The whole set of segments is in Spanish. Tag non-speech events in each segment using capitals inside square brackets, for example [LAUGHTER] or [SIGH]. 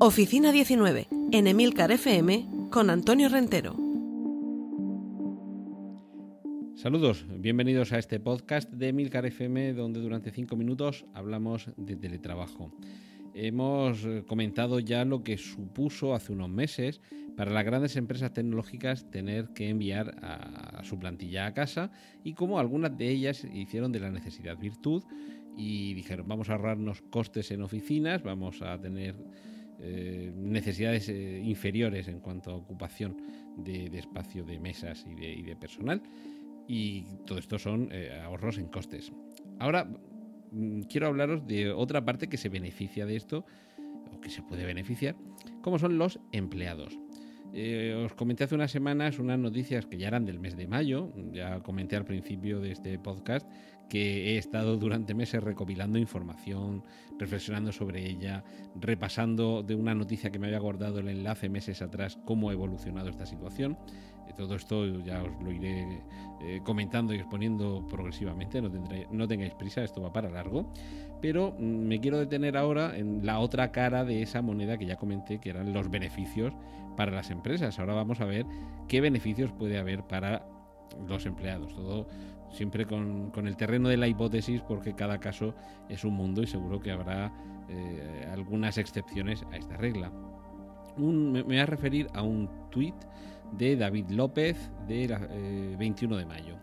Oficina 19, en Emilcar FM, con Antonio Rentero. Saludos, bienvenidos a este podcast de Emilcar FM, donde durante cinco minutos hablamos de teletrabajo. Hemos eh, comentado ya lo que supuso hace unos meses para las grandes empresas tecnológicas tener que enviar a, su plantilla a casa y cómo algunas de ellas hicieron de la necesidad virtud y dijeron vamos a ahorrarnos costes en oficinas, vamos a tener eh, necesidades eh, inferiores en cuanto a ocupación de, espacio de mesas y de, personal y todo esto son ahorros en costes. Ahora Mm, quiero hablaros de otra parte que se beneficia de esto, o que se puede beneficiar, como son los empleados. Eh, os comenté hace unas semanas unas noticias que ya eran del mes de mayo, ya comenté al principio de este podcast que he estado durante meses recopilando información, reflexionando sobre ella, repasando de una noticia que me había guardado el enlace meses atrás cómo ha evolucionado esta situación. Eh, todo esto ya os lo iré eh, comentando y exponiendo progresivamente, no, tengáis prisa, esto va para largo. Pero mm, me quiero detener ahora en la otra cara de esa moneda que ya comenté, que eran los beneficios para las empresas. Ahora vamos a ver qué beneficios puede haber para los empleados. Todo siempre con, el terreno de la hipótesis, porque cada caso es un mundo y seguro que habrá eh, algunas excepciones a esta regla. me, voy a referir a un tuit de David López de 21 eh, de mayo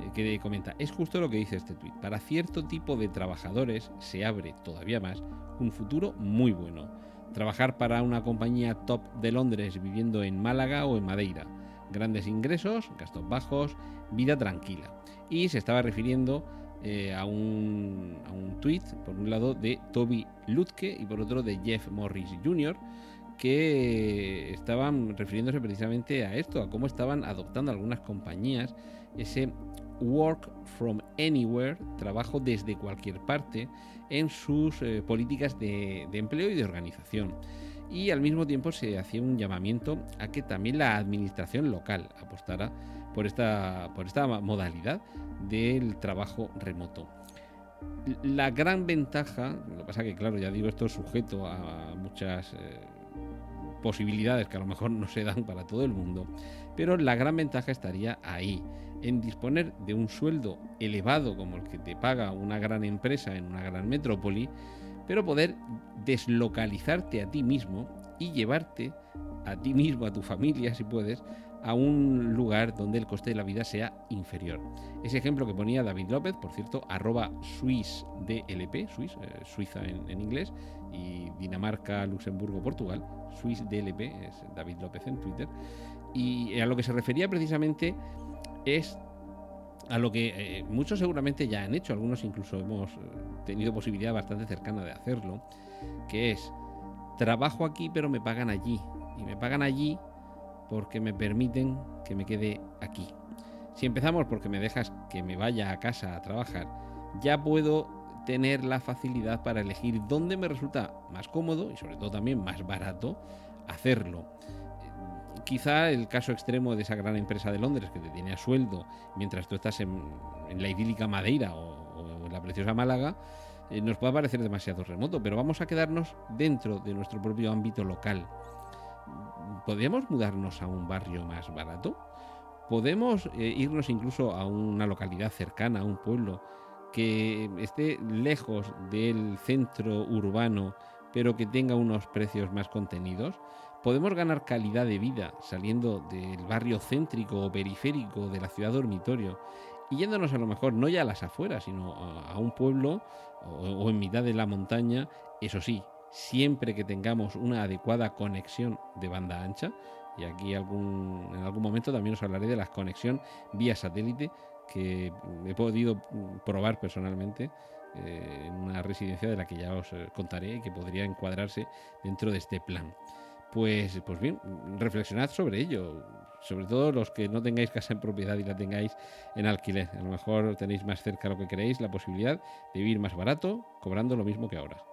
eh, que comenta, es justo lo que dice este tuit, para cierto tipo de trabajadores se abre todavía más un futuro muy bueno trabajar para una compañía top de Londres viviendo en Málaga o en Madeira. Grandes ingresos, gastos bajos, vida tranquila. Y se estaba refiriendo eh, a un, a un tweet, por un lado, de Toby Lutke y por otro de Jeff Morris Jr., que estaban refiriéndose precisamente a esto, a cómo estaban adoptando algunas compañías ese work from anywhere, trabajo desde cualquier parte, en sus eh, políticas de, empleo y de organización. Y al mismo tiempo se hacía un llamamiento a que también la administración local apostara por esta, por esta modalidad del trabajo remoto. La gran ventaja, lo que pasa que claro, ya digo, esto es sujeto a muchas eh, posibilidades que a lo mejor no se dan para todo el mundo, pero la gran ventaja estaría ahí, en disponer de un sueldo elevado como el que te paga una gran empresa en una gran metrópoli, pero poder deslocalizarte a ti mismo y llevarte a ti mismo, a tu familia, si puedes, a un lugar donde el coste de la vida sea inferior. Ese ejemplo que ponía David López, por cierto, arroba SwissDLP, Swiss, eh, Suiza en, en, inglés, y Dinamarca, Luxemburgo, Portugal, SwissDLP, es David López en Twitter, y a lo que se refería precisamente es a lo que eh, muchos seguramente ya han hecho, algunos incluso hemos eh, tenido posibilidad bastante cercana de hacerlo, que es trabajo aquí pero me pagan allí y me pagan allí porque me permiten que me quede aquí. Si empezamos porque me dejas que me vaya a casa a trabajar, ya puedo tener la facilidad para elegir dónde me resulta más cómodo y sobre todo también más barato hacerlo quizá el caso extremo de esa gran empresa de Londres que te tiene a sueldo mientras tú estás en, la idílica Madeira o, en la preciosa Málaga, eh, nos puede parecer demasiado remoto, pero vamos a quedarnos dentro de nuestro propio ámbito local. ¿Podemos mudarnos a un barrio más barato? ¿Podemos eh, irnos incluso a una localidad cercana, a un pueblo que esté lejos del centro urbano, pero que tenga unos precios más contenidos? podemos ganar calidad de vida saliendo del barrio céntrico o periférico de la ciudad dormitorio y yéndonos a lo mejor no ya a las afueras, sino a, un pueblo o, en mitad de la montaña, eso sí, siempre que tengamos una adecuada conexión de banda ancha, y aquí algún, en algún momento también os hablaré de la conexión vía satélite que he podido probar personalmente eh, en una residencia de la que ya os eh, contaré y que podría encuadrarse dentro de este plan. Pues, pues bien, reflexionad sobre ello, sobre todo los que no tengáis casa en propiedad y la tengáis en alquiler. A lo mejor tenéis más cerca lo que queréis, la posibilidad de vivir más barato, cobrando lo mismo que ahora.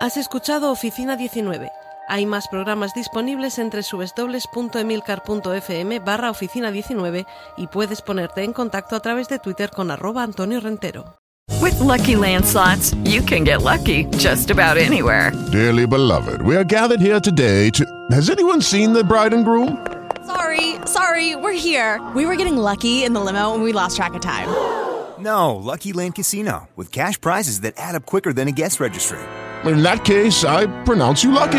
Has escuchado Oficina 19. Hay más programas disponibles entre www.emilcar.fm barra oficina 19 y puedes ponerte en contacto a través de Twitter con arroba Antonio Rentero. With Lucky Land slots, you can get lucky just about anywhere. Dearly beloved, we are gathered here today to. Has anyone seen the bride and groom? Sorry, sorry, we're here. We were getting lucky in the limo and we lost track of time. [GASPS] No, Lucky Land Casino, with cash prizes that add up quicker than a guest registry. In that case, I pronounce you lucky.